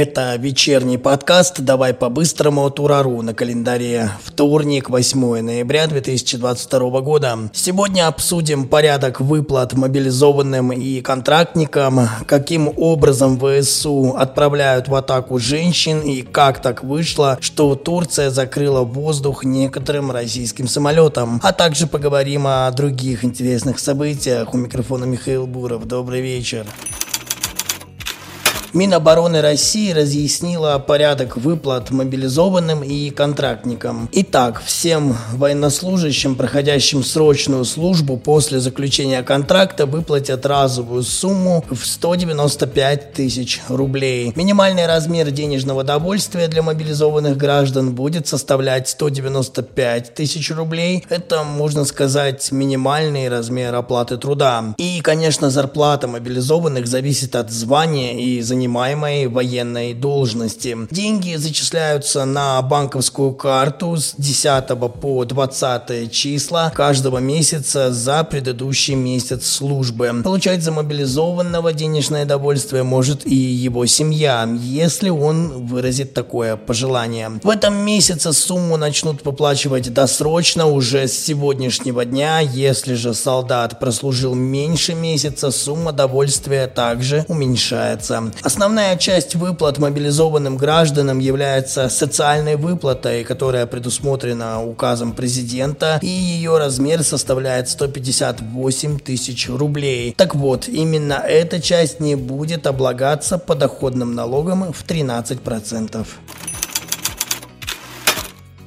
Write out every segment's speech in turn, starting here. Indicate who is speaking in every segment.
Speaker 1: Это вечерний подкаст «Давай по-быстрому» от Урару на календаре вторник, 8 ноября 2022 года. Сегодня обсудим порядок выплат мобилизованным и контрактникам, каким образом ВСУ отправляют в атаку женщин и как так вышло, что Турция закрыла воздух некоторым российским самолетам. А также поговорим о других интересных событиях. У микрофона Михаил Буров. Добрый вечер. Минобороны России разъяснила порядок выплат мобилизованным и контрактникам. Итак, всем военнослужащим, проходящим срочную службу после заключения контракта, выплатят разовую сумму в 195 тысяч рублей. Минимальный размер денежного довольствия для мобилизованных граждан будет составлять 195 тысяч рублей. Это, можно сказать, минимальный размер оплаты труда. И, конечно, зарплата мобилизованных зависит от звания и занимания занимаемой военной должности. Деньги зачисляются на банковскую карту с 10 по 20 числа каждого месяца за предыдущий месяц службы. Получать за мобилизованного денежное довольствие может и его семья, если он выразит такое пожелание. В этом месяце сумму начнут выплачивать досрочно уже с сегодняшнего дня. Если же солдат прослужил меньше месяца, сумма довольствия также уменьшается. Основная часть выплат мобилизованным гражданам является социальной выплатой, которая предусмотрена указом президента, и ее размер составляет 158 тысяч рублей. Так вот, именно эта часть не будет облагаться подоходным налогом в 13%.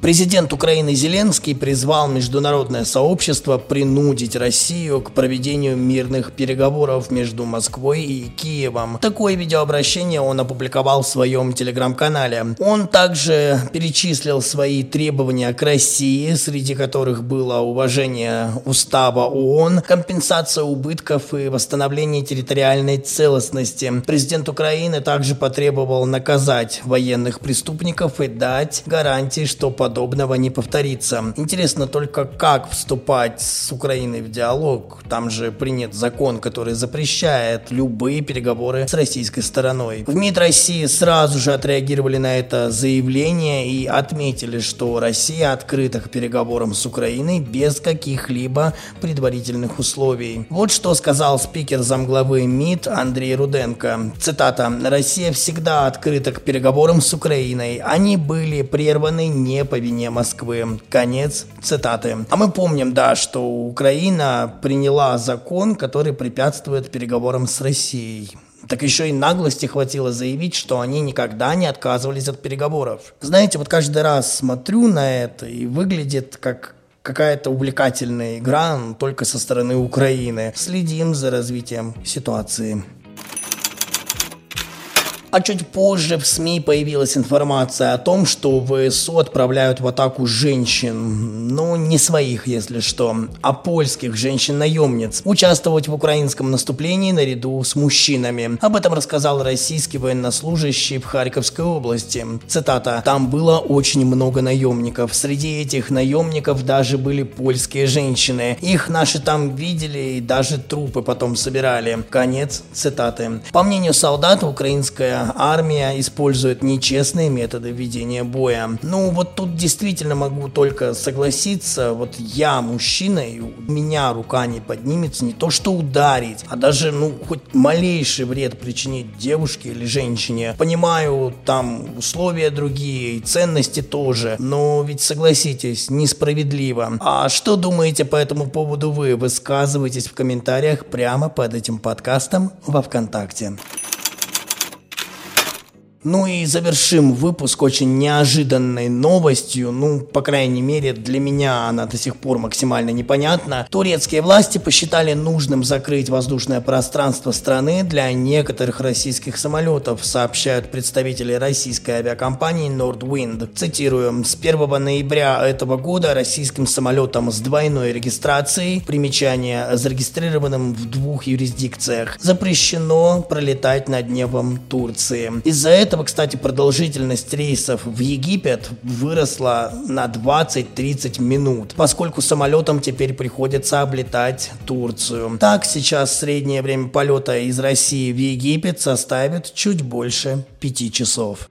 Speaker 1: Президент Украины Зеленский призвал международное сообщество принудить Россию к проведению мирных переговоров между Москвой и Киевом. Такое видеообращение он опубликовал в своем телеграм-канале. Он также перечислил свои требования к России, среди которых было уважение устава ООН, компенсация убытков и восстановление территориальной целостности. Президент Украины также потребовал наказать военных преступников и дать гарантии, что под подобного не повторится. Интересно только, как вступать с Украиной в диалог. Там же принят закон, который запрещает любые переговоры с российской стороной. В МИД России сразу же отреагировали на это заявление и отметили, что Россия открыта к переговорам с Украиной без каких-либо предварительных условий. Вот что сказал спикер замглавы МИД Андрей Руденко. Цитата. «Россия всегда открыта к переговорам с Украиной. Они были прерваны не по вине Москвы. Конец цитаты. А мы помним, да, что Украина приняла закон, который препятствует переговорам с Россией. Так еще и наглости хватило заявить, что они никогда не отказывались от переговоров. Знаете, вот каждый раз смотрю на это и выглядит как какая-то увлекательная игра, только со стороны Украины. Следим за развитием ситуации. А чуть позже в СМИ появилась информация о том, что ВСУ отправляют в атаку женщин, ну не своих, если что, а польских женщин-наемниц, участвовать в украинском наступлении наряду с мужчинами. Об этом рассказал российский военнослужащий в Харьковской области. Цитата. «Там было очень много наемников. Среди этих наемников даже были польские женщины. Их наши там видели и даже трупы потом собирали». Конец цитаты. По мнению солдат, украинская армия использует нечестные методы ведения боя. Ну, вот тут действительно могу только согласиться. Вот я мужчина, и у меня рука не поднимется не то что ударить, а даже, ну, хоть малейший вред причинить девушке или женщине. Понимаю, там условия другие, и ценности тоже, но ведь согласитесь, несправедливо. А что думаете по этому поводу вы? Высказывайтесь в комментариях прямо под этим подкастом во ВКонтакте. Ну и завершим выпуск очень неожиданной новостью, ну, по крайней мере, для меня она до сих пор максимально непонятна. Турецкие власти посчитали нужным закрыть воздушное пространство страны для некоторых российских самолетов, сообщают представители российской авиакомпании Nordwind. Цитирую, с 1 ноября этого года российским самолетам с двойной регистрацией, примечание, зарегистрированным в двух юрисдикциях, запрещено пролетать над небом Турции. Из-за этого этого, кстати, продолжительность рейсов в Египет выросла на 20-30 минут, поскольку самолетам теперь приходится облетать Турцию. Так, сейчас среднее время полета из России в Египет составит чуть больше 5 часов.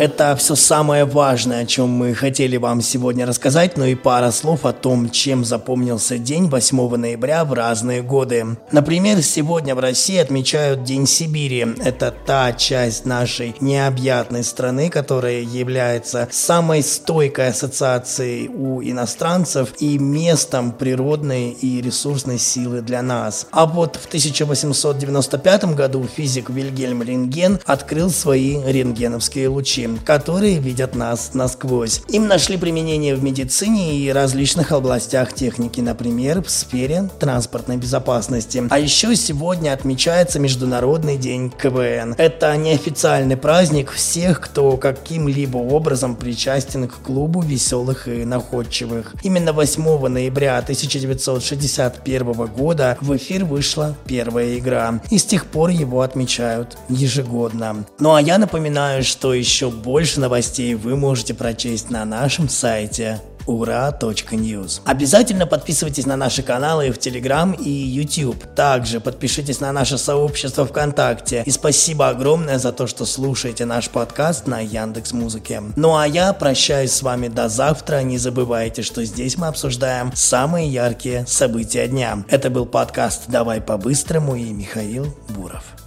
Speaker 1: Это все самое важное, о чем мы хотели вам сегодня рассказать, но и пара слов о том, чем запомнился день 8 ноября в разные годы. Например, сегодня в России отмечают День Сибири. Это та часть нашей необъятной страны, которая является самой стойкой ассоциацией у иностранцев и местом природной и ресурсной силы для нас. А вот в 1895 году физик Вильгельм Рентген открыл свои рентгеновские лучи которые видят нас насквозь. Им нашли применение в медицине и различных областях техники, например, в сфере транспортной безопасности. А еще сегодня отмечается Международный день КВН. Это неофициальный праздник всех, кто каким-либо образом причастен к клубу веселых и находчивых. Именно 8 ноября 1961 года в эфир вышла первая игра, и с тех пор его отмечают ежегодно. Ну а я напоминаю, что еще больше новостей вы можете прочесть на нашем сайте ура.news. Обязательно подписывайтесь на наши каналы в Telegram и YouTube. Также подпишитесь на наше сообщество ВКонтакте. И спасибо огромное за то, что слушаете наш подкаст на Яндекс Музыке. Ну а я прощаюсь с вами до завтра. Не забывайте, что здесь мы обсуждаем самые яркие события дня. Это был подкаст «Давай по-быстрому» и Михаил Буров.